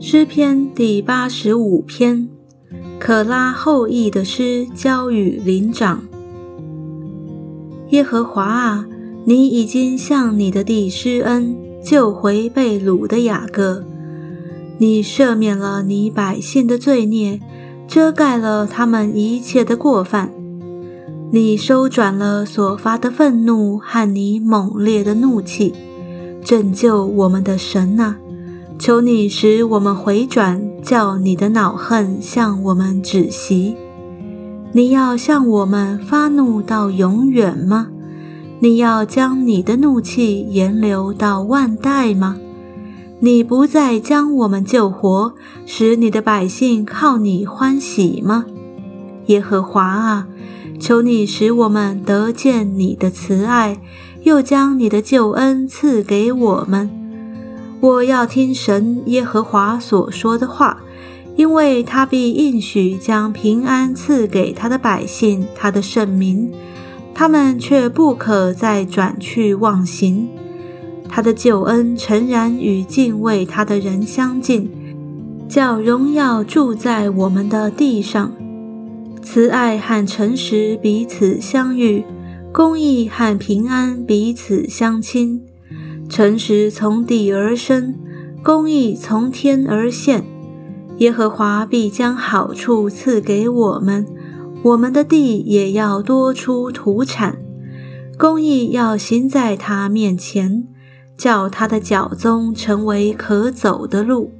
诗篇第八十五篇，可拉后裔的诗，交与灵长。耶和华啊，你已经向你的弟施恩，救回被掳的雅各。你赦免了你百姓的罪孽，遮盖了他们一切的过犯。你收转了所发的愤怒和你猛烈的怒气，拯救我们的神啊！求你使我们回转，叫你的恼恨向我们止息。你要向我们发怒到永远吗？你要将你的怒气延留到万代吗？你不再将我们救活，使你的百姓靠你欢喜吗？耶和华啊，求你使我们得见你的慈爱，又将你的救恩赐给我们。我要听神耶和华所说的话，因为他必应许将平安赐给他的百姓，他的圣民，他们却不可再转去忘形。他的救恩诚然与敬畏他的人相近，叫荣耀住在我们的地上。慈爱和诚实彼此相遇，公义和平安彼此相亲。诚实从地而生，公义从天而现。耶和华必将好处赐给我们，我们的地也要多出土产。公义要行在他面前，叫他的脚踪成为可走的路。